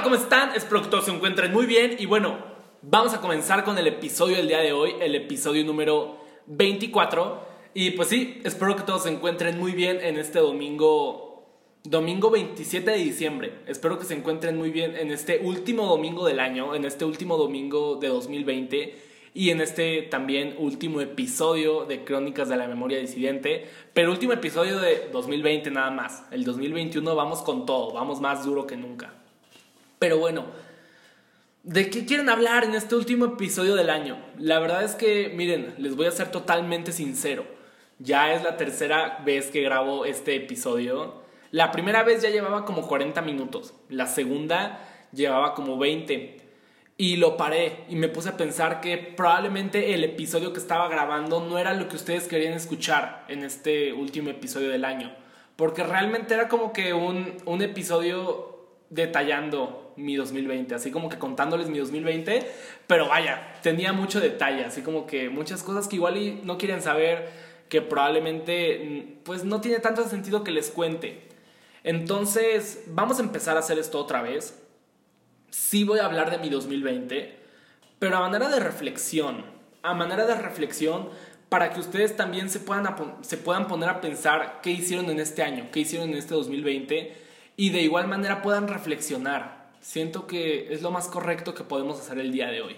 Hola, ¿cómo están? Espero que todos se encuentren muy bien y bueno, vamos a comenzar con el episodio del día de hoy, el episodio número 24 y pues sí, espero que todos se encuentren muy bien en este domingo, domingo 27 de diciembre. Espero que se encuentren muy bien en este último domingo del año, en este último domingo de 2020 y en este también último episodio de Crónicas de la Memoria Disidente, pero último episodio de 2020 nada más. El 2021 vamos con todo, vamos más duro que nunca. Pero bueno, ¿de qué quieren hablar en este último episodio del año? La verdad es que, miren, les voy a ser totalmente sincero. Ya es la tercera vez que grabo este episodio. La primera vez ya llevaba como 40 minutos, la segunda llevaba como 20. Y lo paré y me puse a pensar que probablemente el episodio que estaba grabando no era lo que ustedes querían escuchar en este último episodio del año. Porque realmente era como que un, un episodio detallando mi 2020, así como que contándoles mi 2020, pero vaya, tenía mucho detalle, así como que muchas cosas que igual no quieren saber, que probablemente mm, pues no tiene tanto sentido que les cuente. Entonces, vamos a empezar a hacer esto otra vez sí voy a hablar de mi 2020, pero a manera de reflexión, a manera de reflexión para que ustedes también se puedan, se puedan poner a pensar qué hicieron en este año, qué hicieron en este 2020 y de igual manera puedan reflexionar. Siento que es lo más correcto que podemos hacer el día de hoy.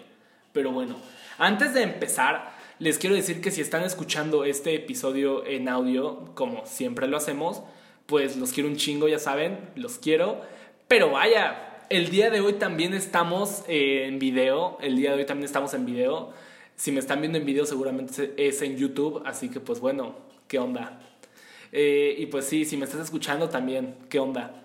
Pero bueno, antes de empezar, les quiero decir que si están escuchando este episodio en audio, como siempre lo hacemos, pues los quiero un chingo, ya saben, los quiero. Pero vaya, el día de hoy también estamos eh, en video. El día de hoy también estamos en video. Si me están viendo en video, seguramente es en YouTube. Así que, pues bueno, ¿qué onda? Eh, y pues sí, si me estás escuchando también, ¿qué onda?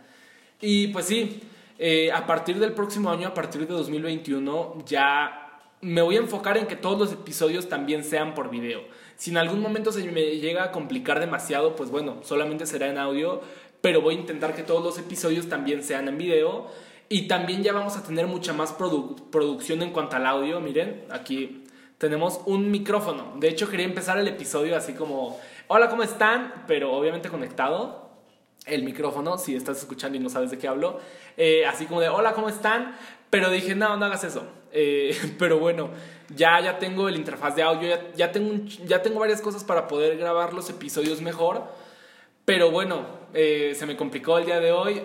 Y pues sí, eh, a partir del próximo año, a partir de 2021, ya me voy a enfocar en que todos los episodios también sean por video. Si en algún momento se me llega a complicar demasiado, pues bueno, solamente será en audio, pero voy a intentar que todos los episodios también sean en video. Y también ya vamos a tener mucha más producción en cuanto al audio. Miren, aquí tenemos un micrófono. De hecho, quería empezar el episodio así como, hola, ¿cómo están? Pero obviamente conectado el micrófono, si estás escuchando y no sabes de qué hablo. Eh, así como de, hola, ¿cómo están? Pero dije, no, no hagas eso. Eh, pero bueno, ya, ya tengo el interfaz de audio, ya, tengo ya tengo varias cosas para poder grabar los episodios mejor. Pero bueno, eh, se me complicó el día de hoy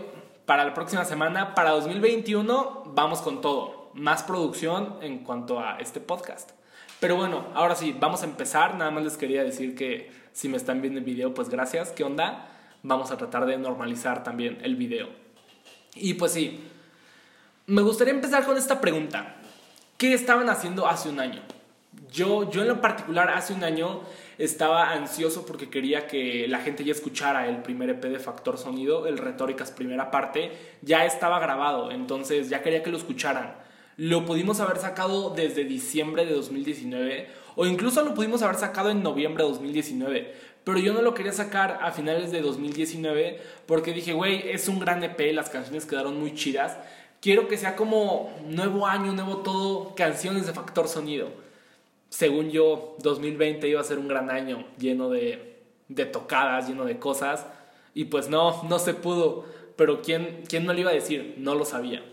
para la próxima semana, para 2021, vamos con todo. Más producción en cuanto a este podcast. Pero bueno, ahora sí, vamos a empezar. Nada más les quería decir que si me están viendo el video, pues gracias. ¿Qué onda? Vamos a tratar de normalizar también el video. Y pues sí, me gustaría empezar con esta pregunta. ¿Qué estaban haciendo hace un año? Yo, yo en lo particular, hace un año estaba ansioso porque quería que la gente ya escuchara el primer EP de Factor Sonido, el Retóricas primera parte, ya estaba grabado, entonces ya quería que lo escucharan. Lo pudimos haber sacado desde diciembre de 2019 o incluso lo pudimos haber sacado en noviembre de 2019, pero yo no lo quería sacar a finales de 2019 porque dije, güey, es un gran EP, las canciones quedaron muy chidas. Quiero que sea como nuevo año, nuevo todo, canciones de Factor Sonido según yo, 2020 iba a ser un gran año lleno de, de tocadas, lleno de cosas. Y pues no, no se pudo. Pero ¿quién, ¿quién no le iba a decir? No lo sabía.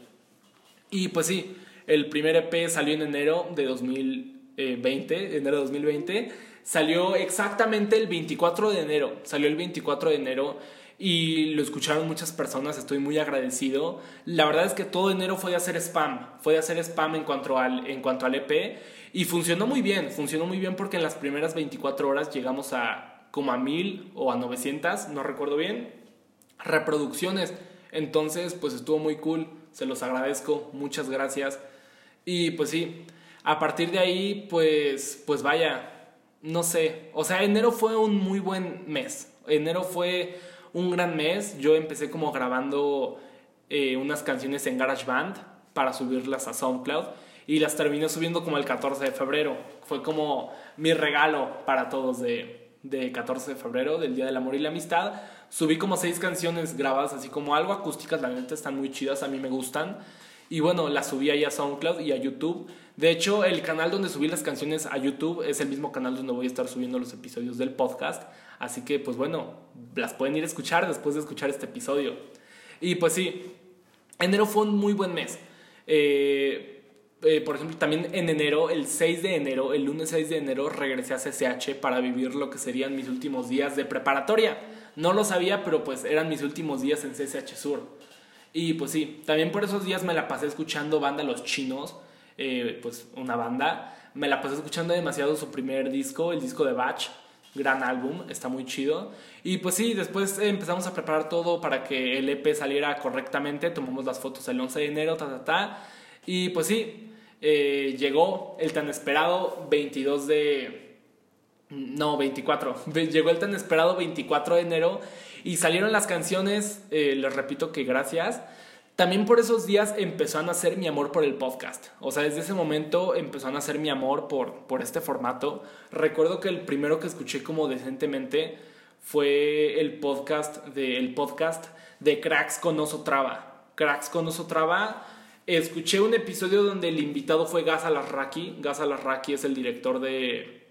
Y pues sí, el primer EP salió en enero de 2020, enero de 2020. Salió exactamente el 24 de enero. Salió el 24 de enero y lo escucharon muchas personas, estoy muy agradecido. La verdad es que todo enero fue de hacer spam, fue de hacer spam en cuanto al, en cuanto al EP y funcionó muy bien, funcionó muy bien porque en las primeras 24 horas llegamos a como a 1000 o a 900, no recuerdo bien, reproducciones. Entonces, pues estuvo muy cool, se los agradezco, muchas gracias. Y pues sí, a partir de ahí, pues, pues vaya, no sé, o sea, enero fue un muy buen mes. Enero fue un gran mes. Yo empecé como grabando eh, unas canciones en GarageBand para subirlas a SoundCloud y las terminé subiendo como el 14 de febrero. Fue como mi regalo para todos de, de 14 de febrero, del Día del Amor y la Amistad. Subí como seis canciones grabadas así como algo acústicas, la neta están muy chidas, a mí me gustan. Y bueno, las subí ahí a SoundCloud y a YouTube. De hecho, el canal donde subí las canciones a YouTube es el mismo canal donde voy a estar subiendo los episodios del podcast. Así que, pues bueno, las pueden ir a escuchar después de escuchar este episodio. Y pues sí, enero fue un muy buen mes. Eh, eh, por ejemplo, también en enero, el 6 de enero, el lunes 6 de enero, regresé a CCH para vivir lo que serían mis últimos días de preparatoria. No lo sabía, pero pues eran mis últimos días en CCH Sur. Y pues sí, también por esos días me la pasé escuchando banda Los Chinos, eh, pues una banda. Me la pasé escuchando demasiado su primer disco, el disco de Batch, gran álbum, está muy chido. Y pues sí, después empezamos a preparar todo para que el EP saliera correctamente, tomamos las fotos el 11 de enero, ta, ta, ta. Y pues sí, eh, llegó el tan esperado 22 de... No, 24. Llegó el tan esperado 24 de enero y salieron las canciones, eh, les repito que gracias. También por esos días empezó a nacer mi amor por el podcast. O sea, desde ese momento empezó a nacer mi amor por, por este formato. Recuerdo que el primero que escuché como decentemente fue el podcast de, podcast de Cracks con Oso Traba. Cracks con Oso Traba escuché un episodio donde el invitado fue Gas Alarraqui. Es el director de,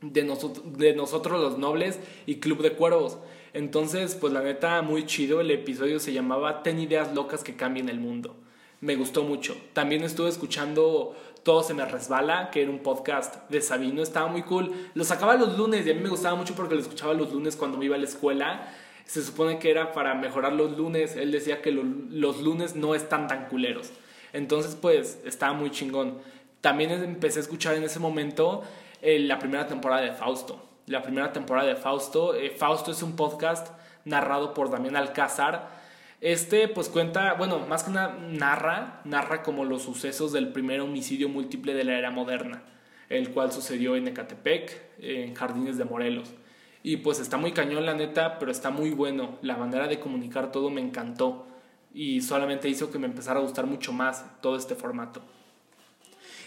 de Nosotros los Nobles y Club de Cuervos. Entonces, pues la neta, muy chido. El episodio se llamaba Ten ideas locas que cambien el mundo. Me gustó mucho. También estuve escuchando Todo se me resbala, que era un podcast de Sabino. Estaba muy cool. Lo sacaba los lunes y a mí me gustaba mucho porque lo escuchaba los lunes cuando me iba a la escuela. Se supone que era para mejorar los lunes. Él decía que los lunes no están tan culeros. Entonces, pues, estaba muy chingón. También empecé a escuchar en ese momento eh, la primera temporada de Fausto. La primera temporada de Fausto. Eh, Fausto es un podcast narrado por Damián Alcázar. Este pues cuenta, bueno, más que nada narra, narra como los sucesos del primer homicidio múltiple de la era moderna, el cual sucedió en Ecatepec, en Jardines de Morelos. Y pues está muy cañón la neta, pero está muy bueno. La manera de comunicar todo me encantó y solamente hizo que me empezara a gustar mucho más todo este formato.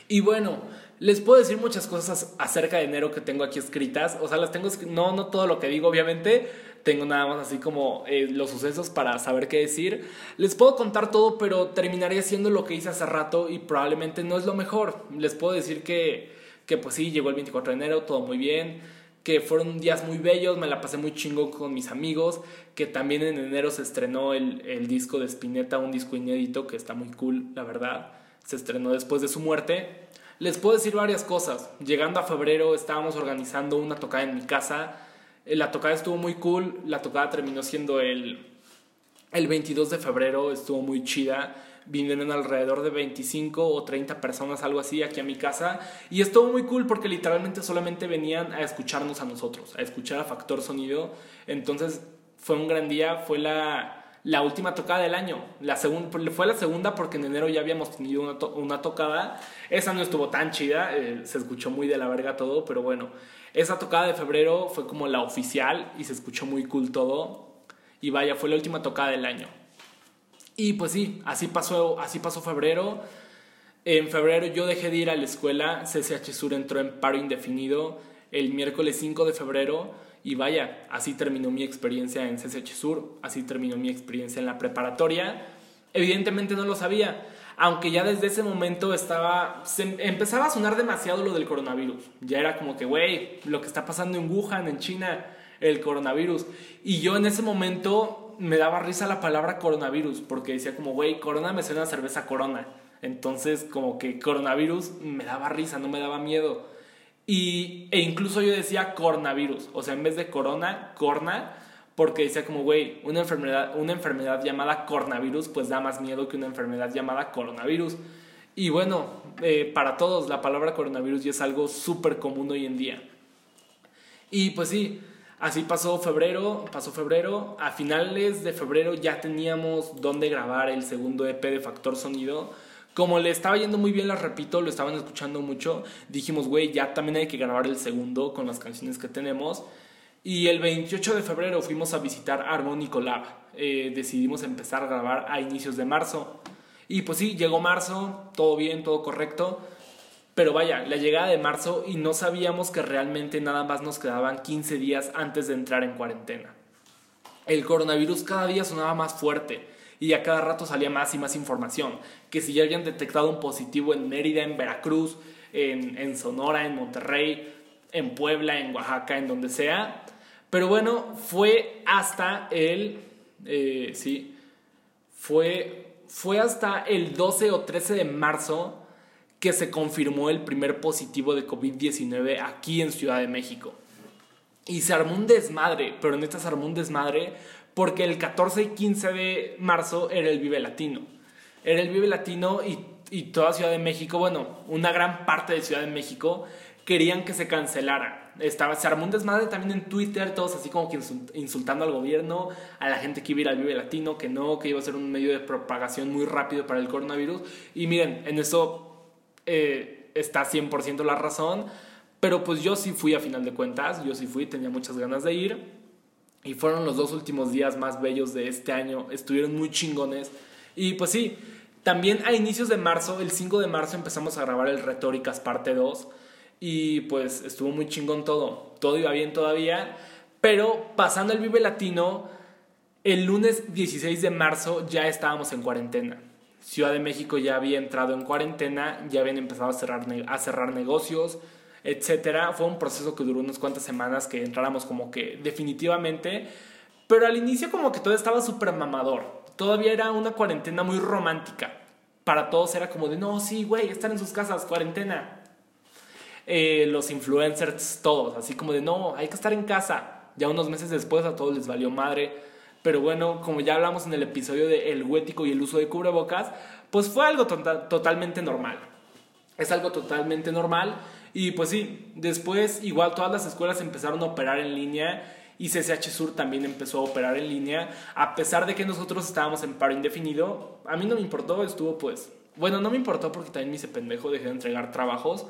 Y bueno, les puedo decir muchas cosas acerca de enero que tengo aquí escritas. O sea, las tengo, no, no todo lo que digo, obviamente. Tengo nada más así como eh, los sucesos para saber qué decir. Les puedo contar todo, pero terminaría haciendo lo que hice hace rato y probablemente no es lo mejor. Les puedo decir que, que pues sí, llegó el 24 de enero, todo muy bien que fueron días muy bellos, me la pasé muy chingo con mis amigos, que también en enero se estrenó el, el, disco de Spinetta, un disco inédito que está muy cool, la verdad, se estrenó después de su muerte. Les puedo decir varias cosas, llegando a febrero estábamos organizando una tocada en mi casa, eh, la tocada estuvo muy cool, la tocada terminó siendo el, el 22 de febrero, estuvo muy chida. Vinieron alrededor de 25 o 30 personas, algo así, aquí a mi casa. Y estuvo muy cool porque literalmente solamente venían a escucharnos a nosotros, a escuchar a Factor Sonido. Entonces fue un gran día, fue la, la última tocada del año. La fue la segunda porque en enero ya habíamos tenido una, una tocada. Esa no estuvo tan chida, eh, se escuchó muy de la verga todo, pero bueno. Esa tocada de febrero fue como la oficial y se escuchó muy cool todo. Y vaya, fue la última tocada del año. Y pues sí, así pasó, así pasó febrero. En febrero yo dejé de ir a la escuela, CCH Sur entró en paro indefinido el miércoles 5 de febrero y vaya, así terminó mi experiencia en CCH Sur, así terminó mi experiencia en la preparatoria. Evidentemente no lo sabía, aunque ya desde ese momento estaba, empezaba a sonar demasiado lo del coronavirus. Ya era como que, güey, lo que está pasando en Wuhan, en China, el coronavirus. Y yo en ese momento me daba risa la palabra coronavirus, porque decía como, güey, corona me suena cerveza corona. Entonces, como que coronavirus me daba risa, no me daba miedo. Y, e incluso yo decía coronavirus, o sea, en vez de corona, corna, porque decía como, güey, una enfermedad, una enfermedad llamada coronavirus, pues da más miedo que una enfermedad llamada coronavirus. Y bueno, eh, para todos la palabra coronavirus ya es algo súper común hoy en día. Y pues sí, Así pasó febrero, pasó febrero. A finales de febrero ya teníamos dónde grabar el segundo EP de Factor Sonido. Como le estaba yendo muy bien, les repito, lo estaban escuchando mucho, dijimos, güey, ya también hay que grabar el segundo con las canciones que tenemos. Y el 28 de febrero fuimos a visitar Harmonic Lab. Eh, decidimos empezar a grabar a inicios de marzo. Y pues sí, llegó marzo, todo bien, todo correcto. Pero vaya, la llegada de marzo y no sabíamos que realmente nada más nos quedaban 15 días antes de entrar en cuarentena. El coronavirus cada día sonaba más fuerte y a cada rato salía más y más información, que si ya habían detectado un positivo en Mérida, en Veracruz, en, Sonora, en Monterrey, en Puebla, en Oaxaca, en donde sea. Pero bueno, fue hasta el... Eh, sí, fue fue hasta el 12 o 13 de marzo que se confirmó el primer positivo de COVID-19 aquí en Ciudad de México. Y se armó un desmadre, pero en esta se armó un desmadre porque el 14 y 15 de marzo era el Vive Latino. Era el Vive Latino y, y toda Ciudad de México, bueno, una gran parte de Ciudad de México querían que se cancelara. Estaba, se armó un desmadre también en Twitter, todos así como que insultando al gobierno, a la gente que iba a ir al Vive Latino, que no, que iba a ser un medio de propagación muy rápido para el coronavirus. Y miren, en eso eh, está 100% la razón, pero pues yo sí fui a final de cuentas, yo sí fui, tenía muchas ganas de ir. Y fueron los dos últimos días más bellos de este año, estuvieron muy chingones. Y pues sí, también a inicios de marzo, el 5 de marzo empezamos a grabar el Retóricas parte 2 y pues estuvo muy chingón todo. Todo iba bien todavía. Pero pasando el Vive Latino, el lunes 16 de marzo ya estábamos en cuarentena. Ciudad de México ya había entrado en cuarentena, ya habían empezado a cerrar, a cerrar negocios, etc. Fue un proceso que duró unas cuantas semanas que entráramos como que definitivamente. Pero al inicio como que todo estaba súper mamador. Todavía era una cuarentena muy romántica. Para todos era como de, no, sí, güey, están en sus casas, cuarentena eh, los influencers todos, así como de no, hay que estar en casa. Ya unos meses después a todos les valió madre. Pero bueno, como ya hablamos en el episodio de el huético y el uso de cubrebocas, pues fue algo tota-, totalmente normal. Es algo totalmente normal. Y pues sí, después igual todas las escuelas empezaron a operar en línea y CCH Sur también empezó a operar en línea. A pesar de que nosotros estábamos en paro indefinido, a mí no me importó, estuvo pues... Bueno, no me importó porque también me hice pendejo, dejé de entregar trabajos.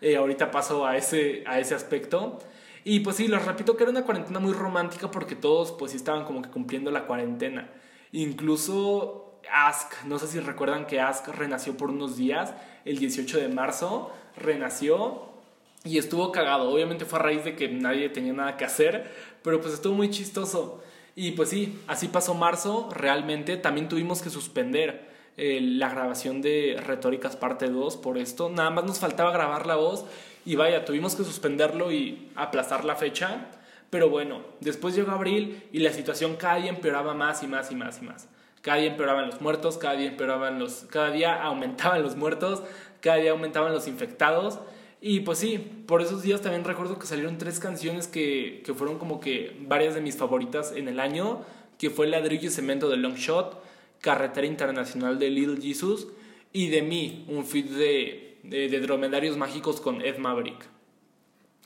Eh, ahorita paso a ese, a ese aspecto. Y pues sí, les repito que era una cuarentena muy romántica porque todos pues sí estaban como que cumpliendo la cuarentena. Incluso Ask, no sé si recuerdan que Ask renació por unos días, el 18 de marzo renació y estuvo cagado. Obviamente fue a raíz de que nadie tenía nada que hacer, pero pues estuvo muy chistoso. Y pues sí, así pasó marzo, realmente también tuvimos que suspender eh, la grabación de Retóricas parte 2 por esto. Nada más nos faltaba grabar la voz y vaya, tuvimos que suspenderlo y aplazar la fecha. Pero bueno, después llegó abril y la situación cada día empeoraba más y más y más y más. Cada día empeoraban los muertos, cada día empeoraban los, cada día aumentaban los muertos, cada día aumentaban los infectados. Y pues sí, por esos días también recuerdo que salieron tres canciones que, que fueron como que varias de mis favoritas en el año, que fue Ladrillo y Cemento de Long Shot, Carretera Internacional de Little Jesus y de mí, un feed de, de, dromedarios mágicos con Ed Maverick.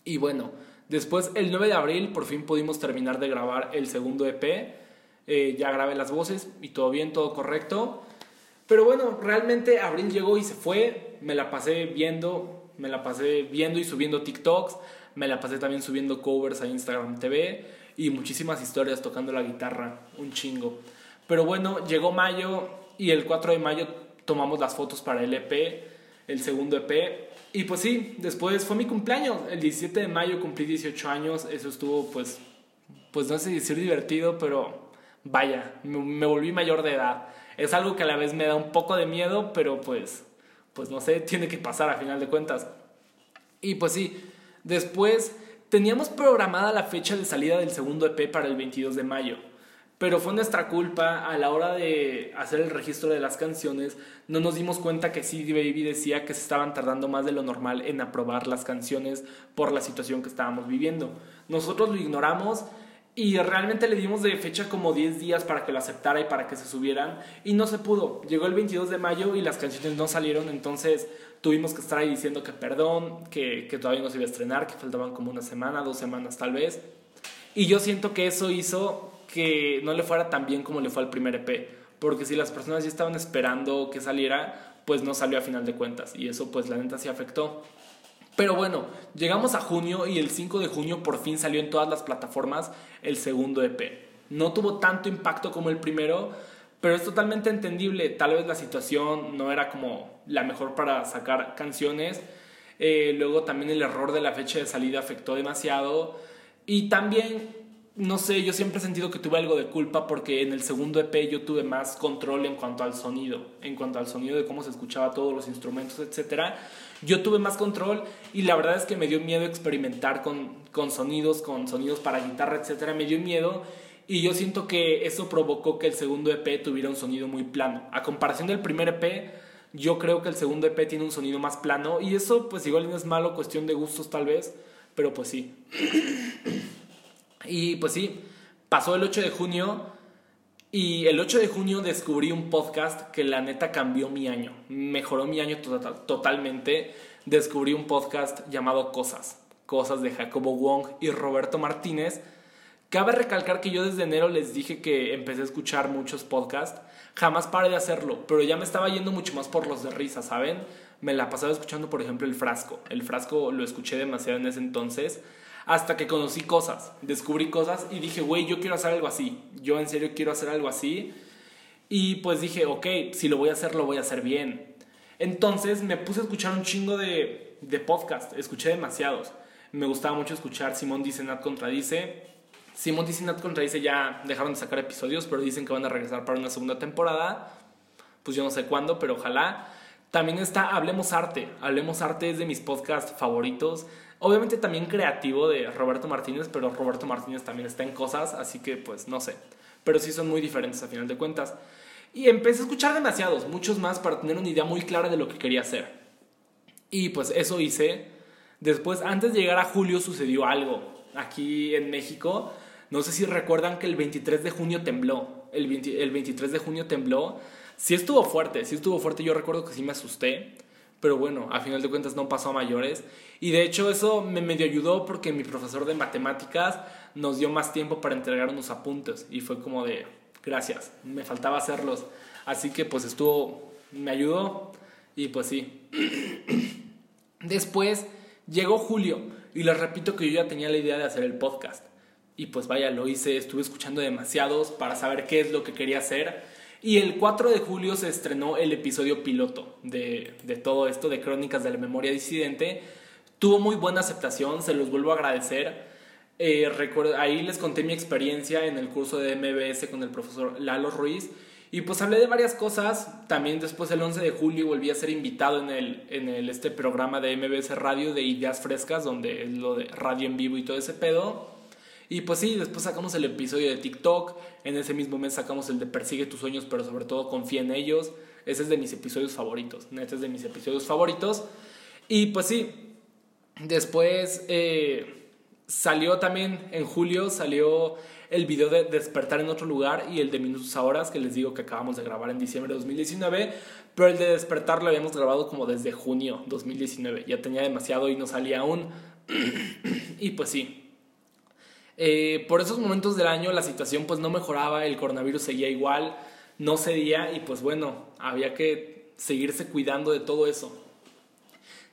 Y bueno, después el 9 de abril por fin pudimos terminar de grabar el segundo EP. Eh, ya grabé las voces y todo bien, todo correcto. Pero bueno, realmente abril llegó y se fue. Me la pasé viendo, me la pasé viendo y subiendo TikToks. Me la pasé también subiendo covers a Instagram TV y muchísimas historias tocando la guitarra, un chingo. Pero bueno, llegó mayo y el 4 de mayo tomamos las fotos para el EP, el segundo EP. Y pues sí, después fue mi cumpleaños. El 17 de mayo cumplí 18 años. Eso estuvo pues, pues no sé decir divertido, pero vaya, me, volví mayor de edad. Es algo que a la vez me da un poco de miedo, pero pues, pues no sé, tiene que pasar a final de cuentas. Y pues sí, después teníamos programada la fecha de salida del segundo EP para el 22 de mayo pero fue nuestra culpa a la hora de hacer el registro de las canciones. No nos dimos cuenta que CD Baby decía que se estaban tardando más de lo normal en aprobar las canciones por la situación que estábamos viviendo. Nosotros lo ignoramos y realmente le dimos de fecha como 10 días para que lo aceptara y para que se subieran y no se pudo. Llegó el 22 de mayo y las canciones no salieron, entonces tuvimos que estar ahí diciendo que perdón, que, que todavía no se iba a estrenar, que faltaban como una semana, dos semanas tal vez. Y yo siento que eso hizo que no le fuera tan bien como le fue al primer EP, porque si las personas ya estaban esperando que saliera, pues no salió a final de cuentas y eso pues la neta sí afectó. Pero bueno, llegamos a junio y el 5 de junio por fin salió en todas las plataformas el segundo EP. No tuvo tanto impacto como el primero, pero es totalmente entendible. Tal vez la situación no era como la mejor para sacar canciones. Eh, luego también el error de la fecha de salida afectó demasiado. Y también no sé, yo siempre he sentido que tuve algo de culpa porque en el segundo EP yo tuve más control en cuanto al sonido, en cuanto al sonido de cómo se escuchaba todos los instrumentos, etc. Yo tuve más control y la verdad es que me dio miedo experimentar con, con sonidos, con sonidos para guitarra, etc. Me dio miedo Y yo siento que eso provocó que el segundo EP tuviera un sonido muy plano. A comparación del primer EP, yo creo que el segundo EP tiene un sonido más plano. Y eso pues igual no es malo, cuestión de gustos tal vez. Pero pues sí. Y pues sí, pasó el 8 de junio. Y el 8 de junio descubrí un podcast que la neta cambió mi año. Mejoró mi año total, totalmente. Descubrí un podcast llamado Cosas. Cosas de Jacobo Wong y Roberto Martínez Cabe recalcar que yo desde enero les dije que empecé a escuchar muchos podcasts. Jamás paré de hacerlo, pero ya me estaba yendo mucho más por los de risa, ¿saben? Me la pasaba escuchando, por ejemplo, El Frasco. El Frasco lo escuché demasiado en ese entonces. Hasta que conocí cosas, descubrí cosas y dije, güey, yo quiero hacer algo así. Yo en serio quiero hacer algo así. Y pues dije, ok, si lo voy a hacer, lo voy a hacer bien. Entonces me puse a escuchar un chingo de, de podcast. Escuché demasiados. Me gustaba mucho escuchar Simón Dice, Nat Contradice Simón y Sinat contradice ya dejaron de sacar episodios, pero dicen que van a regresar para una segunda temporada. Pues yo no sé cuándo, pero ojalá. También está Hablemos Arte. Hablemos Arte es de mis podcasts favoritos. Obviamente también creativo de Roberto Martínez, pero Roberto Martínez también está en cosas, así que pues no sé. Pero sí son muy diferentes a final de cuentas. Y empecé a escuchar demasiados, muchos más para tener una idea muy clara de lo que quería hacer. Y pues eso hice. Después, antes de llegar a julio, sucedió algo aquí en México no sé si recuerdan que el 23 de junio tembló. El, 23 de junio tembló. Sí estuvo fuerte, sí estuvo fuerte. Yo recuerdo que sí me asusté. Pero bueno, a final de cuentas no pasó a mayores. Y de hecho eso me medio ayudó porque mi profesor de matemáticas nos dio más tiempo para entregar unos apuntes. Y fue como de, gracias, me faltaba hacerlos. Así que pues estuvo, me ayudó. Y pues sí. Después llegó julio. Y les repito que yo ya tenía la idea de hacer el podcast. Y pues vaya, lo hice, estuve escuchando demasiados para saber qué es lo que quería hacer. Y el 4 de julio se estrenó el episodio piloto de, de todo esto, de Crónicas de la Memoria Disidente. Tuvo muy buena aceptación, se los vuelvo a agradecer. Eh, recuerdo, ahí les conté mi experiencia en el curso de MBS con el profesor Lalo Ruiz. Y pues hablé de varias cosas. También después el 11 de julio volví a ser invitado en, el, en el, este programa de MBS Radio de Ideas Frescas, donde es lo de radio en vivo y todo ese pedo. Y pues sí, después sacamos el episodio de TikTok, en ese mismo mes sacamos el de Persigue tus sueños, pero sobre todo confía en ellos. Ese es de mis episodios favoritos, neta es de mis episodios favoritos. Y pues sí, después eh, salió también en julio, salió el video de Despertar en otro lugar y el de Minutos a Horas, que les digo que acabamos de grabar en diciembre de 2019, pero el de Despertar lo habíamos grabado como desde junio 2019, ya tenía demasiado y no salía aún. y pues sí, eh, por esos momentos del año la situación pues no mejoraba, el coronavirus seguía igual, no cedía y pues bueno, había que seguirse cuidando de todo eso.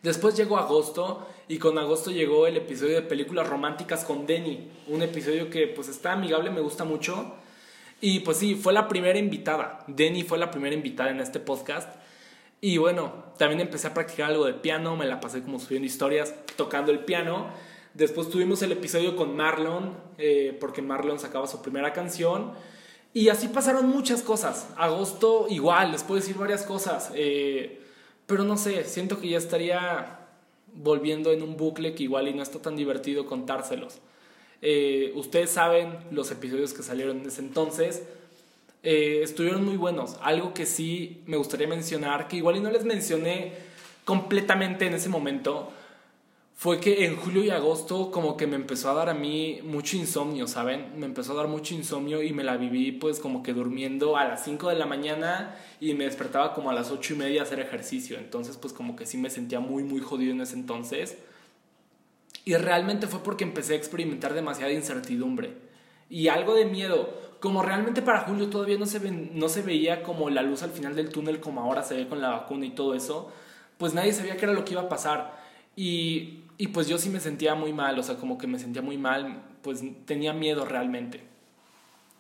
Después llegó agosto y con agosto llegó el episodio de películas románticas con Denny, un episodio que pues está amigable, me gusta mucho. Y pues sí, fue la primera invitada. Denny fue la primera invitada en este podcast. Y bueno, también empecé a practicar algo de piano, me la pasé como subiendo historias, tocando el piano. Después tuvimos el episodio con Marlon, eh, porque Marlon sacaba su primera canción. Y así pasaron muchas cosas. Agosto igual, les puedo decir varias cosas. Eh, pero no sé, siento que ya estaría volviendo en un bucle que igual y no está tan divertido contárselos. Eh, ustedes saben los episodios que salieron en ese entonces. estuvieron muy buenos. Algo que sí me gustaría mencionar, que igual y no les mencioné completamente en ese momento, fue que en julio y agosto como que me empezó a dar a mí mucho insomnio, ¿saben? Me empezó a dar mucho insomnio y me la viví pues como que durmiendo a las 5 de la mañana y me despertaba como a las 8 y media a hacer ejercicio. Entonces pues como que sí me sentía muy muy jodido en ese entonces. Y realmente fue porque empecé a experimentar demasiada incertidumbre y algo de miedo. Como realmente para julio todavía no se, no se veía como la luz al final del túnel como ahora se ve con la vacuna y todo eso, pues nadie sabía qué era lo que iba a pasar. Y y pues yo sí me sentía muy mal, o sea, como que me sentía muy mal, pues tenía miedo realmente.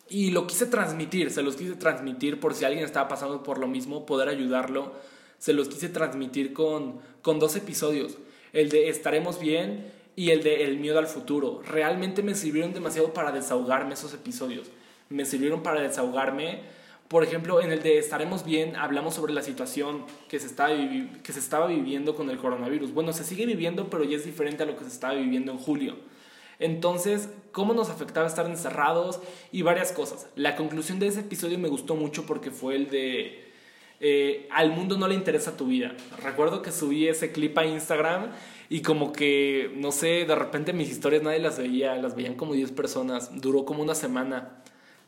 Y lo quise transmitir, se los quise transmitir por si alguien estaba pasando por lo mismo, poder ayudarlo. Se los quise transmitir con, con dos episodios, el de Estaremos bien y el de El miedo al futuro. Realmente me sirvieron demasiado para desahogarme esos episodios. Me sirvieron para desahogarme por ejemplo, en el de Estaremos Bien hablamos sobre la situación que se, estaba que se estaba viviendo con el coronavirus. Bueno, se sigue viviendo, pero ya es diferente a lo que se estaba viviendo en julio. Entonces, ¿cómo nos afectaba estar encerrados? Y varias cosas. La conclusión de ese episodio me gustó mucho porque fue el de... Eh, al mundo no le interesa tu vida. Recuerdo que subí ese clip a Instagram y como que, no sé, de repente mis historias nadie las veía, las veían como 10 personas, duró como una semana,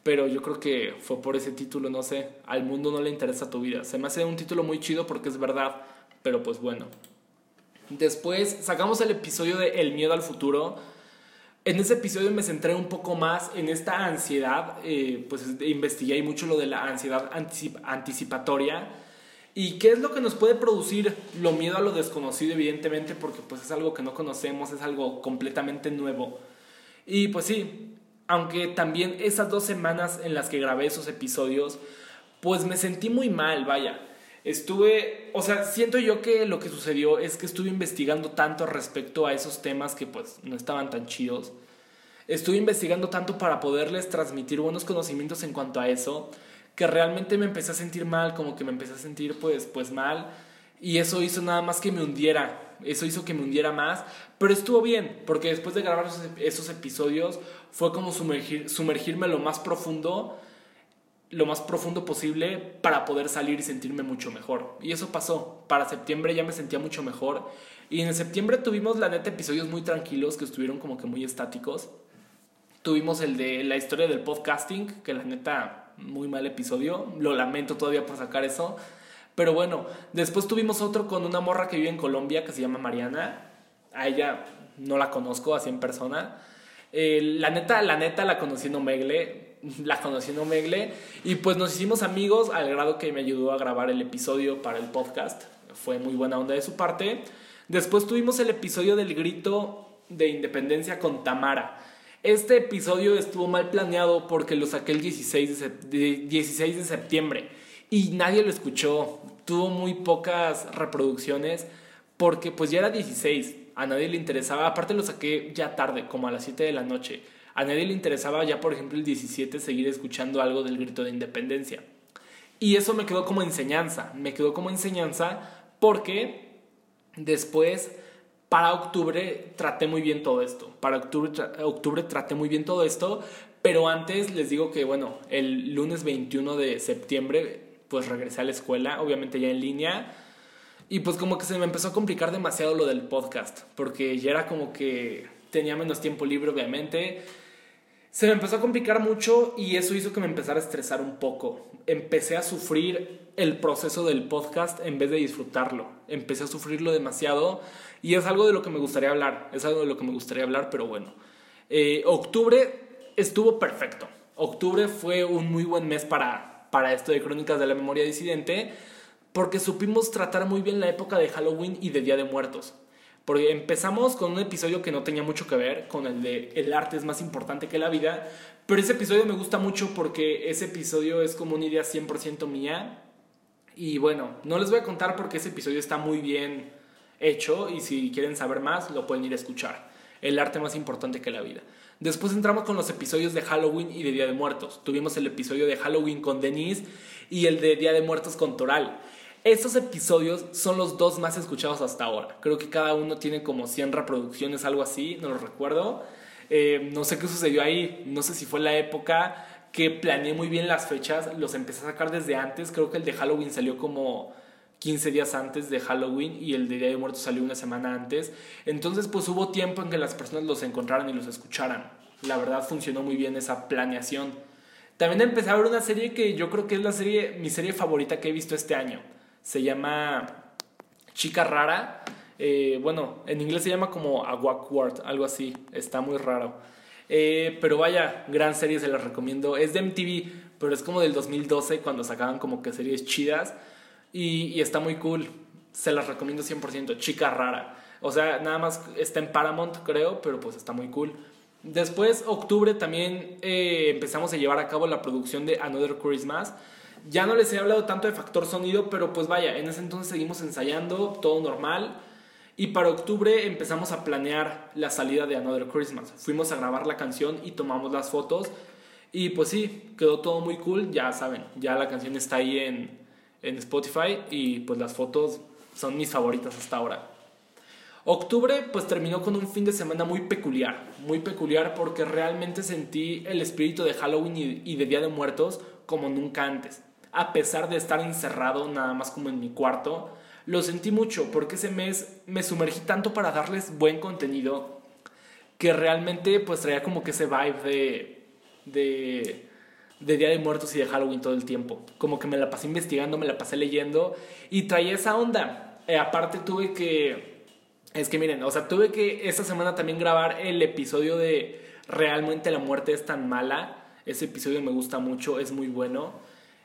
pero yo creo que fue por ese título, no sé, al mundo no le interesa tu vida. Se me hace un título muy chido porque es verdad, pero pues bueno. Después sacamos el episodio de El miedo al futuro. En ese episodio me centré un poco más en esta ansiedad, eh, pues investigué mucho lo de la ansiedad anticipatoria ¿Y qué es lo que nos puede producir lo miedo a lo desconocido, evidentemente? Porque pues es algo que no conocemos, es algo completamente nuevo. Y pues sí, aunque también esas dos semanas en las que grabé esos episodios, pues me sentí muy mal, vaya. Estuve, o sea, siento yo que lo que sucedió es que estuve investigando tanto respecto a esos temas que pues no estaban tan chidos. Estuve investigando tanto para poderles transmitir buenos conocimientos en cuanto a eso que realmente me empecé a sentir mal, como que me empecé a sentir pues, pues mal. Y eso hizo nada más que me hundiera, eso hizo que me hundiera más, pero estuvo bien, porque después de grabar esos, episodios fue como sumergir, sumergirme lo más profundo, lo más profundo posible para poder salir y sentirme mucho mejor. Y eso pasó, para septiembre ya me sentía mucho mejor. Y en septiembre tuvimos la neta episodios muy tranquilos que estuvieron como que muy estáticos. Tuvimos el de la historia del podcasting, que la neta muy mal episodio. Lo lamento todavía por sacar eso. Pero bueno, después tuvimos otro con una morra que vive en Colombia que se llama Mariana. A ella no la conozco así en persona. Eh, la neta, la neta la conocí en Omegle. La conocí en Omegle. Y pues nos hicimos amigos al grado que me ayudó a grabar el episodio para el podcast. Fue muy buena onda de su parte. Después tuvimos el episodio del grito de independencia con Tamara. Este episodio estuvo mal planeado porque lo saqué el 16 de, 16 de septiembre y nadie lo escuchó. Tuvo muy pocas reproducciones porque pues ya era 16. A nadie le interesaba. Aparte lo saqué ya tarde, como a las 7 de la noche. A nadie le interesaba ya, por ejemplo, el 17 seguir escuchando algo del grito de independencia. Y eso me quedó como enseñanza. Me quedó como enseñanza porque después para octubre traté muy bien todo esto. Para octubre, octubre traté muy bien todo esto. Pero antes les digo que, bueno, el lunes 21 de septiembre, pues regresé a la escuela, obviamente ya en línea. Y pues como que se me empezó a complicar demasiado lo del podcast. Porque ya era como que tenía menos tiempo libre, obviamente. Se me empezó a complicar mucho y eso hizo que me empezara a estresar un poco. Empecé a sufrir el proceso del podcast en vez de disfrutarlo. Empecé a sufrirlo demasiado y es algo de lo que me gustaría hablar, es algo de lo que me gustaría hablar, pero bueno. Eh, octubre estuvo perfecto. Octubre fue un muy buen mes para, para esto de Crónicas de la Memoria Disidente, porque supimos tratar muy bien la época de Halloween y de Día de Muertos. Porque empezamos con un episodio que no tenía mucho que ver con el de El arte es más importante que la vida, pero ese episodio me gusta mucho porque ese episodio es como una idea 100% mía. Y bueno, no les voy a contar porque ese episodio está muy bien hecho y si quieren saber más lo pueden ir a escuchar. El arte más importante que la vida. Después entramos con los episodios de Halloween y de Día de Muertos. Tuvimos el episodio de Halloween con Denise y el de Día de Muertos con Toral. Estos episodios son los dos más escuchados hasta ahora. Creo que cada uno tiene como 100 reproducciones, algo así, no lo recuerdo. Eh, no sé qué sucedió ahí, no sé si fue la época que planeé muy bien las fechas, los empecé a sacar desde antes, creo que el de Halloween salió como 15 días antes de Halloween y el de Día de Muertos salió una semana antes. Entonces pues hubo tiempo en que las personas los encontraran y los escucharan. La verdad funcionó muy bien esa planeación. También empecé a ver una serie que yo creo que es la serie, mi serie favorita que he visto este año. Se llama Chica Rara. Eh, bueno, en inglés se llama como Awkward, algo así. Está muy raro. Eh, pero vaya, gran serie, se la recomiendo. Es de MTV, pero es como del 2012 cuando sacaban como que series chidas. Y, está muy cool. Se las recomiendo 100%. Chica rara. O sea, nada más está en Paramount, creo, pero pues está muy cool. Después, octubre, también eh, empezamos a llevar a cabo la producción de Another Christmas. Ya no les he hablado tanto de factor sonido, pero pues vaya, en ese entonces seguimos ensayando, todo normal. Y para octubre empezamos a planear la salida de Another Christmas. Fuimos a grabar la canción y tomamos las fotos. Y pues sí, quedó todo muy cool. Ya saben, ya la canción está ahí en, en Spotify y pues las fotos son mis favoritas hasta ahora. Octubre pues terminó con un fin de semana muy peculiar, muy peculiar porque realmente sentí el espíritu de Halloween y, de Día de Muertos como nunca antes. A pesar de estar encerrado nada más como en mi cuarto, lo sentí mucho porque ese mes me sumergí tanto para darles buen contenido que realmente pues traía como que ese vibe de, de, de Día de Muertos y de Halloween todo el tiempo. Como que me la pasé investigando, me la pasé leyendo y traía esa onda. Eh, aparte tuve que es que miren, o sea, tuve que esta semana también grabar el episodio de Realmente la muerte es tan mala. Ese episodio me gusta mucho, es muy bueno.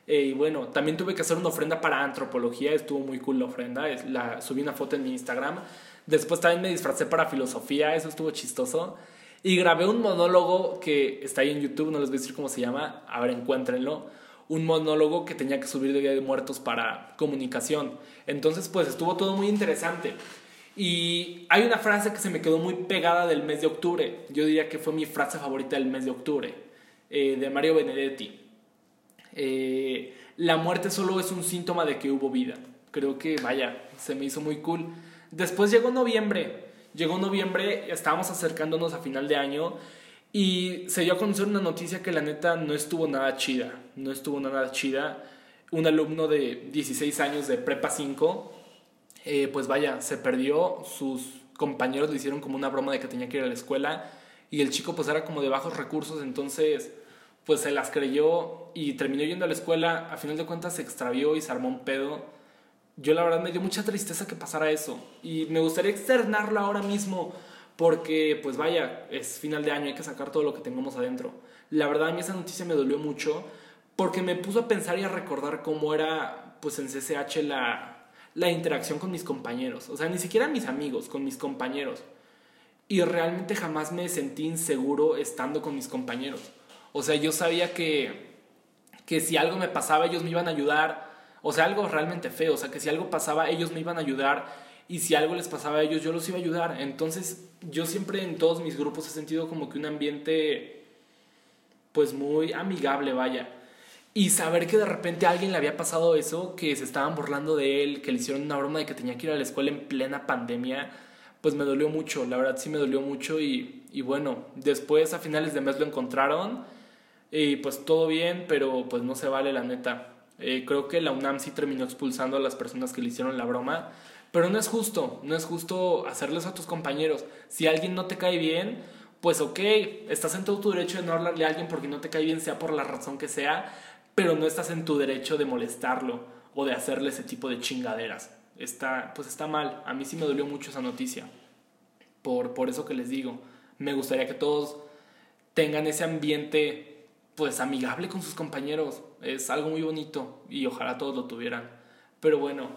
Eh, y bueno, también tuve que hacer una ofrenda para antropología, estuvo muy cool la ofrenda, la, subí una foto en mi Instagram. Después también me disfracé para filosofía, eso estuvo chistoso. Y grabé un monólogo que está ahí en YouTube, no les voy a decir cómo se llama, a ver, encuéntrenlo. Un monólogo que tenía que subir de Día de Muertos para comunicación. Entonces, pues estuvo todo muy interesante. Y hay una frase que se me quedó muy pegada del mes de octubre. Yo diría que fue mi frase favorita del mes de octubre, eh, de Mario Benedetti. Eh, la muerte solo es un síntoma de que hubo vida. Creo que, vaya, se me hizo muy cool. Después llegó noviembre. Llegó noviembre, estábamos acercándonos a final de año y se dio a conocer una noticia que la neta no estuvo nada chida. No estuvo nada chida. Un alumno de 16 años de Prepa 5 eh, pues vaya, se perdió, sus compañeros le hicieron como una broma de que tenía que ir a la escuela y el chico pues era como de bajos recursos, entonces pues se las creyó y terminó yendo a la escuela, a final de cuentas se extravió y se armó un pedo. Yo la verdad me dio mucha tristeza que pasara eso y me gustaría externarlo ahora mismo porque pues vaya, es final de año, hay que sacar todo lo que tengamos adentro. La verdad a mí esa noticia me dolió mucho porque me puso a pensar y a recordar cómo era pues en CCH la, la interacción con mis compañeros. O sea, ni siquiera mis amigos, con mis compañeros. Y realmente jamás me sentí inseguro estando con mis compañeros. O sea, yo sabía que, que si algo me pasaba, ellos me iban a ayudar. O sea, algo realmente feo. O sea, que si algo pasaba, ellos me iban a ayudar. Y si algo les pasaba a ellos, yo los iba a ayudar. Entonces, yo siempre en todos mis grupos he sentido como que un ambiente, pues muy amigable, vaya. Y saber que de repente a alguien le había pasado eso, que se estaban burlando de él, que le hicieron una broma de que tenía que ir a la escuela en plena pandemia, pues me dolió mucho, la verdad sí me dolió mucho y, y bueno, después a finales de mes lo encontraron y pues todo bien, pero pues no se vale la neta. Eh, creo que la UNAM sí terminó expulsando a las personas que le hicieron la broma, pero no es justo, no es justo hacerles a tus compañeros. Si alguien no te cae bien, pues ok, estás en todo tu derecho de no hablarle a alguien porque no te cae bien, sea por la razón que sea, pero no estás en tu derecho de molestarlo o de hacerle ese tipo de chingaderas. Está, pues está mal. A mí sí me dolió mucho esa noticia. Por, por eso que les digo, me gustaría que todos tengan ese ambiente pues amigable con sus compañeros. Es algo muy bonito y ojalá todos lo tuvieran. Pero bueno,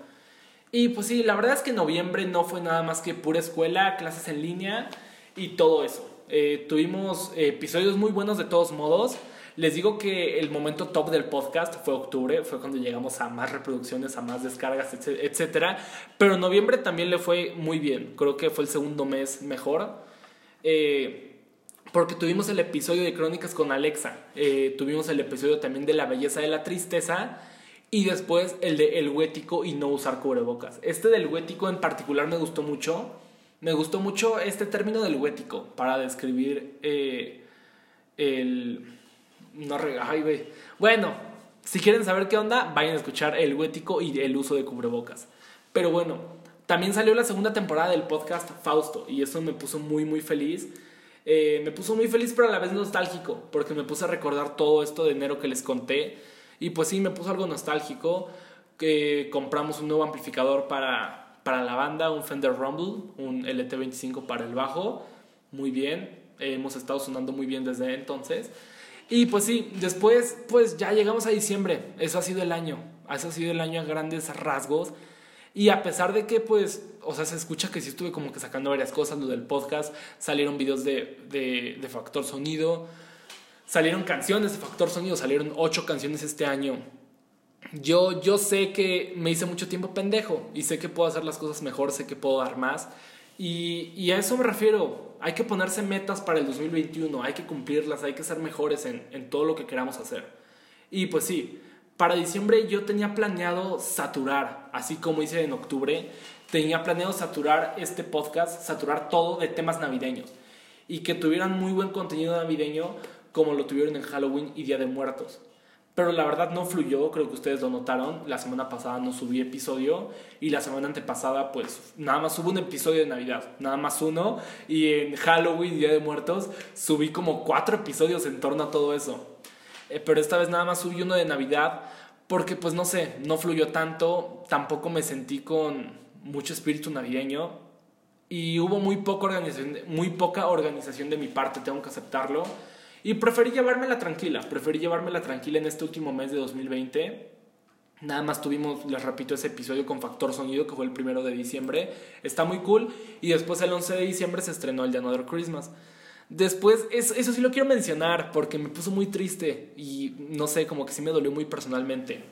y pues sí, la verdad es que noviembre no fue nada más que pura escuela, clases en línea y todo eso. Eh, tuvimos episodios muy buenos de todos modos. Les digo que el momento top del podcast fue octubre, fue cuando llegamos a más reproducciones, a más descargas, etcétera. Pero noviembre también le fue muy bien. Creo que fue el segundo mes mejor. Eh, porque tuvimos el episodio de Crónicas con Alexa. Eh, tuvimos el episodio también de La belleza de la tristeza. Y después el de El huético y no usar cubrebocas. Este del huético en particular me gustó mucho. Me gustó mucho este término del huético para describir eh, el no ay, güey. Bueno, si quieren saber qué onda, vayan a escuchar el huético y el uso de cubrebocas. Pero bueno, también salió la segunda temporada del podcast Fausto y eso me puso muy, muy feliz. Eh, me puso muy feliz, pero a la vez nostálgico, porque me puse a recordar todo esto de enero que les conté. Y pues sí, me puso algo nostálgico. Que compramos un nuevo amplificador para, para la banda, un Fender Rumble, un LT25 para el bajo. Muy bien, hemos estado sonando muy bien desde entonces. Y pues sí, después pues ya llegamos a diciembre, eso ha sido el año, eso ha sido el año a grandes rasgos. Y a pesar de que pues, o sea, se escucha que sí estuve como que sacando varias cosas, lo del podcast, salieron videos de, de, de Factor Sonido, salieron canciones de Factor Sonido, salieron ocho canciones este año. Yo, yo sé que me hice mucho tiempo pendejo y sé que puedo hacer las cosas mejor, sé que puedo dar más. Y, y a eso me refiero hay que ponerse metas para el 2021, hay que cumplirlas, hay que ser mejores en, todo lo que queramos hacer. Y pues sí, para diciembre yo tenía planeado saturar, así como hice en octubre, tenía planeado saturar este podcast, saturar todo de temas navideños y que tuvieran muy buen contenido navideño como lo tuvieron en Halloween y Día de Muertos. Pero la verdad no fluyó, creo que ustedes lo notaron. La semana pasada no subí episodio y la semana antepasada pues nada más hubo un episodio de Navidad, nada más uno. Y en Halloween Día de Muertos subí como cuatro episodios en torno a todo eso. Eh, pero esta vez nada más subí uno de Navidad porque pues no sé, no fluyó tanto, tampoco me sentí con mucho espíritu navideño y hubo muy poca organización, muy poca organización de mi parte, tengo que aceptarlo. Y preferí llevármela tranquila, preferí llevármela tranquila en este último mes de 2020. Nada más tuvimos, les repito, ese episodio con Factor Sonido que fue el primero de diciembre. Está muy cool. Y después el 11 de diciembre se estrenó el de Another Christmas. Después, eso, eso sí lo quiero mencionar porque me puso muy triste y no sé, como que sí me dolió muy personalmente.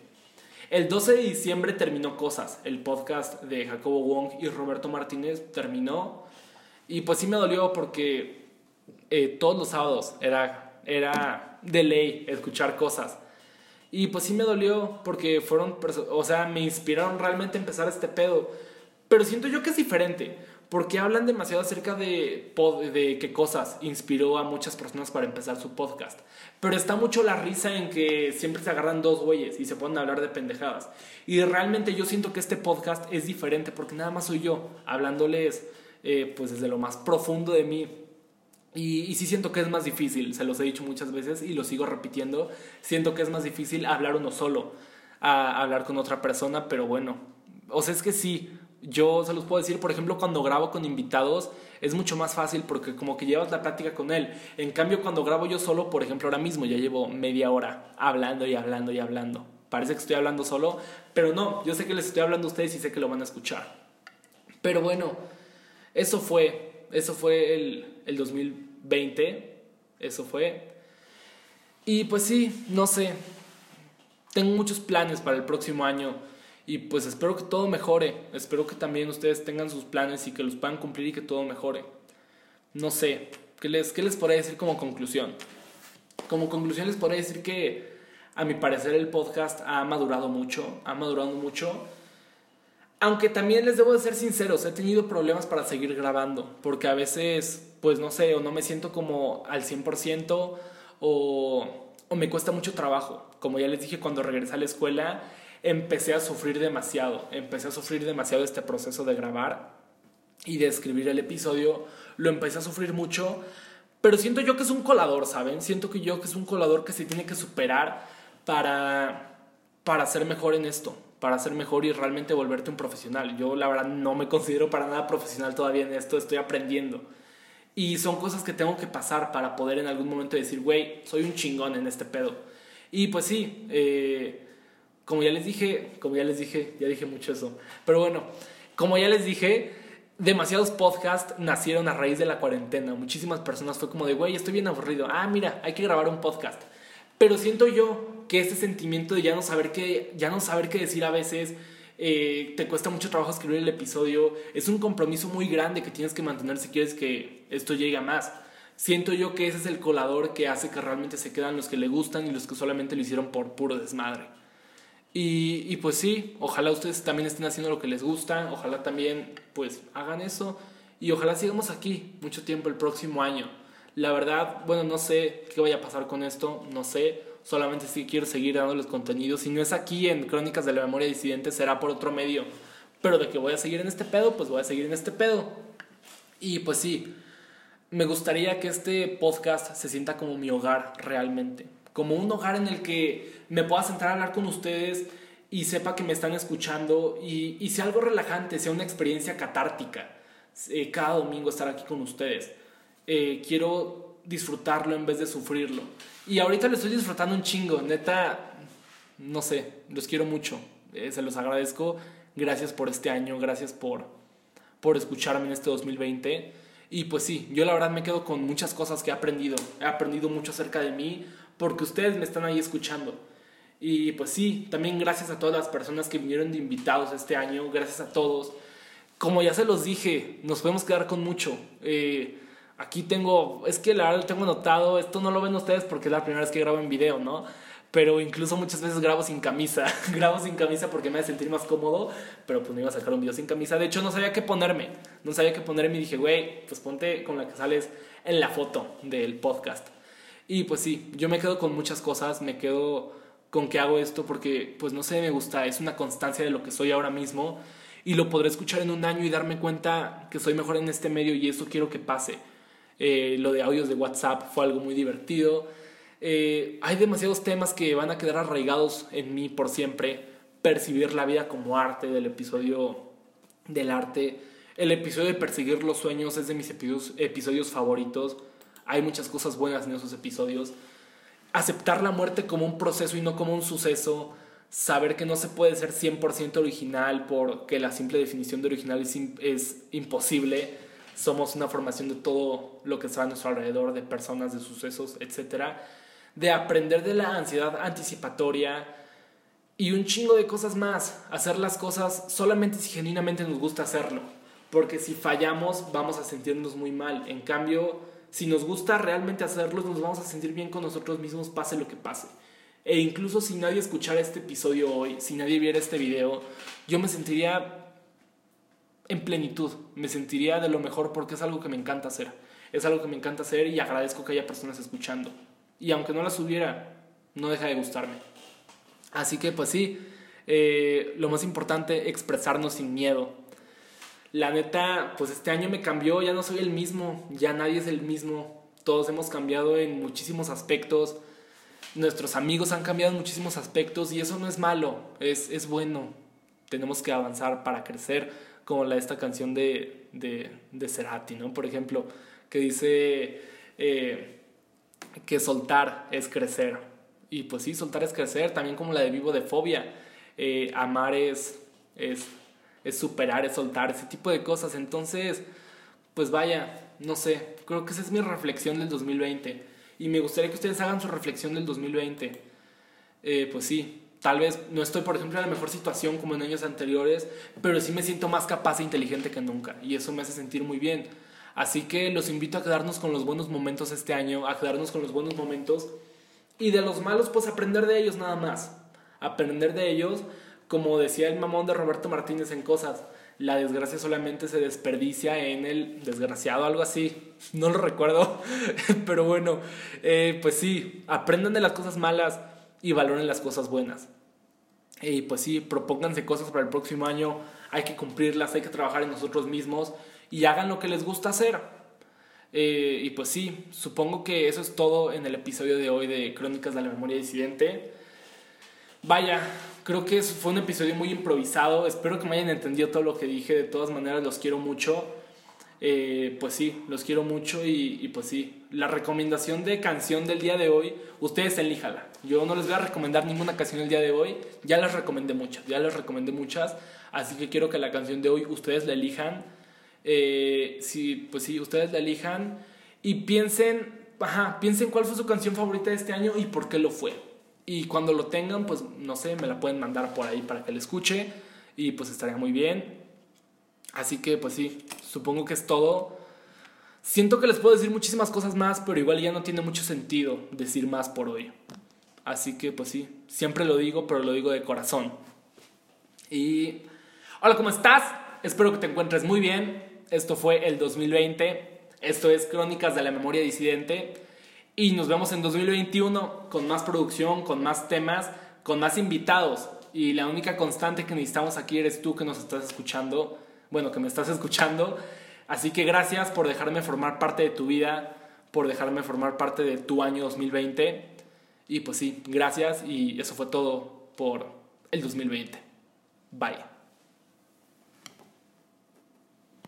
El 12 de diciembre terminó Cosas, el podcast de Jacobo Wong y Roberto Martínez terminó. Y pues sí me dolió porque eh, todos los sábados era, era de ley escuchar cosas. Y pues sí me dolió porque fueron, o sea, me inspiraron realmente a empezar este pedo. Pero siento yo que es diferente, porque hablan demasiado acerca de, de qué cosas inspiró a muchas personas para empezar su podcast. Pero está mucho la risa en que siempre se agarran dos güeyes y se ponen a hablar de pendejadas. Y realmente yo siento que este podcast es diferente porque nada más soy yo hablándoles eh, pues desde lo más profundo de mí y, sí siento que es más difícil, se los he dicho muchas veces y lo sigo repitiendo, siento que es más difícil hablar uno solo, a hablar con otra persona, pero bueno, o sea, es que sí, yo se los puedo decir, por ejemplo, cuando grabo con invitados es mucho más fácil porque como que llevas la práctica con él. En cambio, cuando grabo yo solo, por ejemplo, ahora mismo ya llevo media hora hablando y hablando y hablando. Parece que estoy hablando solo, pero no, yo sé que les estoy hablando a ustedes y sé que lo van a escuchar. Pero bueno, eso fue, eso fue el, el 2000 20, eso fue. Y pues sí, no sé, tengo muchos planes para el próximo año y pues espero que todo mejore, espero que también ustedes tengan sus planes y que los puedan cumplir y que todo mejore. No sé, ¿qué les, qué les podría decir como conclusión? Como conclusión les podría decir que a mi parecer el podcast ha madurado mucho, ha madurado mucho. Aunque también les debo de ser sinceros, he tenido problemas para seguir grabando, porque a veces pues no sé, o no me siento como al 100% o, o me cuesta mucho trabajo. Como ya les dije, cuando regresé a la escuela empecé a sufrir demasiado, empecé a sufrir demasiado este proceso de grabar y de escribir el episodio, lo empecé a sufrir mucho, pero siento yo que es un colador, ¿saben? Siento que yo que es un colador que se tiene que superar para, para ser mejor en esto, para ser mejor y realmente volverte un profesional. Yo la verdad no me considero para nada profesional todavía en esto, estoy aprendiendo. Y son cosas que tengo que pasar para poder en algún momento decir, güey, soy un chingón en este pedo. Y pues sí, eh, como ya les dije, como ya les dije, ya dije mucho eso. Pero bueno, como ya les dije, demasiados podcasts nacieron a raíz de la cuarentena. Muchísimas personas fue como de, güey, estoy bien aburrido. Ah, mira, hay que grabar un podcast. Pero siento yo que ese sentimiento de ya no saber qué, ya no saber qué decir a veces, eh, te cuesta mucho trabajo escribir el episodio, es un compromiso muy grande que tienes que mantener si quieres que esto llegue a más. Siento yo que ese es el colador que hace que realmente se quedan los que le gustan y los que solamente lo hicieron por puro desmadre. Y, pues sí, ojalá ustedes también estén haciendo lo que les gusta, ojalá también pues hagan eso y ojalá sigamos aquí mucho tiempo el próximo año. La verdad, bueno, no sé qué vaya a pasar con esto, no sé, solamente si quiero seguir dándoles contenido. Si no es aquí en Crónicas de la Memoria Disidente, será por otro medio. Pero de que voy a seguir en este pedo, pues voy a seguir en este pedo. Y pues sí, me gustaría que este podcast se sienta como mi hogar realmente. Como un hogar en el que me pueda sentar a hablar con ustedes y sepa que me están escuchando y, y sea algo relajante, sea una experiencia catártica. Eh, cada domingo estar aquí con ustedes. Eh, quiero disfrutarlo en vez de sufrirlo. Y ahorita lo estoy disfrutando un chingo, neta, no sé, los quiero mucho, eh, se los agradezco, gracias por este año, gracias por, por escucharme en este 2020. Y pues sí, yo la verdad me quedo con muchas cosas que he aprendido, he aprendido mucho acerca de mí, porque ustedes me están ahí escuchando. Y pues sí, también gracias a todas las personas que vinieron de invitados este año, gracias a todos. Como ya se los dije, nos podemos quedar con mucho. Eh, Aquí tengo, es que la verdad tengo notado, esto no lo ven ustedes porque es la primera vez que grabo en video, ¿no? pero incluso muchas veces grabo sin camisa. grabo sin camisa porque me hace sentir más cómodo, pero pues no iba a sacar un video sin camisa. De hecho, no sabía qué ponerme. No sabía qué ponerme y dije, güey, pues ponte con la que sales en la foto del podcast. Y pues sí, yo me quedo con muchas cosas, me quedo con que hago esto porque, pues no sé, me gusta, es una constancia de lo que soy ahora mismo y lo podré escuchar en un año y darme cuenta que soy mejor en este medio y eso quiero que pase. Eh, lo de audios de WhatsApp fue algo muy divertido eh, hay demasiados temas que van a quedar arraigados en mí por siempre. Percibir la vida como arte del episodio del arte. El episodio de Perseguir los sueños es de mis episodios, episodios favoritos. Hay muchas cosas buenas en esos episodios. Aceptar la muerte como un proceso y no como un suceso. Saber que no se puede ser 100% original porque la simple definición de original es, imposible. Somos una formación de todo lo que está a nuestro alrededor, de personas, de sucesos, etcétera de aprender de la ansiedad anticipatoria y un chingo de cosas más. Hacer las cosas solamente si genuinamente nos gusta hacerlo. Porque si fallamos vamos a sentirnos muy mal. En cambio, si nos gusta realmente hacerlo, nos vamos a sentir bien con nosotros mismos, pase lo que pase. E incluso si nadie escuchara este episodio hoy, si nadie viera este video, yo me sentiría en plenitud, me sentiría de lo mejor porque es algo que me encanta hacer. Es algo que me encanta hacer y agradezco que haya personas escuchando. Y aunque no las hubiera, no deja de gustarme. Así que pues sí, eh, lo más importante, expresarnos sin miedo. La neta, pues este año me cambió, ya no soy el mismo, ya nadie es el mismo. Todos hemos cambiado en muchísimos aspectos. Nuestros amigos han cambiado en muchísimos aspectos y eso no es malo, es, es bueno. Tenemos que avanzar para crecer, como la, esta canción de, de, de Cerati, ¿no? Por ejemplo, que dice... Eh, que soltar es crecer. Y pues sí, soltar es crecer, también como la de Vivo de Fobia. Eh, amar es, es, es superar, es soltar, ese tipo de cosas. Entonces, pues vaya, no sé, creo que esa es mi reflexión del 2020. Y me gustaría que ustedes hagan su reflexión del 2020. Eh, pues sí, tal vez no estoy, por ejemplo, en la mejor situación como en años anteriores, pero sí me siento más capaz e inteligente que nunca. Y eso me hace sentir muy bien. Así que los invito a quedarnos con los buenos momentos este año, a quedarnos con los buenos momentos y de los malos pues aprender de ellos nada más. Aprender de ellos, como decía el mamón de Roberto Martínez en Cosas, la desgracia solamente se desperdicia en el desgraciado, algo así. No lo recuerdo, pero bueno, eh, pues sí, aprendan de las cosas malas y valoren las cosas buenas. Y pues sí, propónganse cosas para el próximo año, hay que cumplirlas, hay que trabajar en nosotros mismos y hagan lo que les gusta hacer. Eh, y pues sí, supongo que eso es todo en el episodio de hoy de Crónicas de la Memoria Disidente. Vaya, creo que fue un episodio muy improvisado. Espero que me hayan entendido todo lo que dije. De todas maneras, los quiero mucho. Eh, pues sí, los quiero mucho y, pues sí. La recomendación de canción del día de hoy, ustedes elíjala. Yo no les voy a recomendar ninguna canción el día de hoy. Ya les recomendé muchas, ya les recomendé muchas. Así que quiero que la canción de hoy ustedes la elijan eh, si, pues si ustedes la elijan y piensen, ajá, piensen cuál fue su canción favorita de este año y por qué lo fue. Y cuando lo tengan, pues no sé, me la pueden mandar por ahí para que la escuche y pues estaría muy bien. Así que pues sí, supongo que es todo. Siento que les puedo decir muchísimas cosas más, pero igual ya no tiene mucho sentido decir más por hoy. Así que pues sí, siempre lo digo, pero lo digo de corazón. Y hola, ¿cómo estás? Espero que te encuentres muy bien. Esto fue el 2020. Esto es Crónicas de la Memoria Disidente. Y nos vemos en 2021 con más producción, con más temas, con más invitados. Y la única constante que necesitamos aquí eres tú que nos estás escuchando. Bueno, que me estás escuchando. Así que gracias por dejarme formar parte de tu vida, por dejarme formar parte de tu año 2020. Y pues sí, gracias y eso fue todo por el 2020. Bye.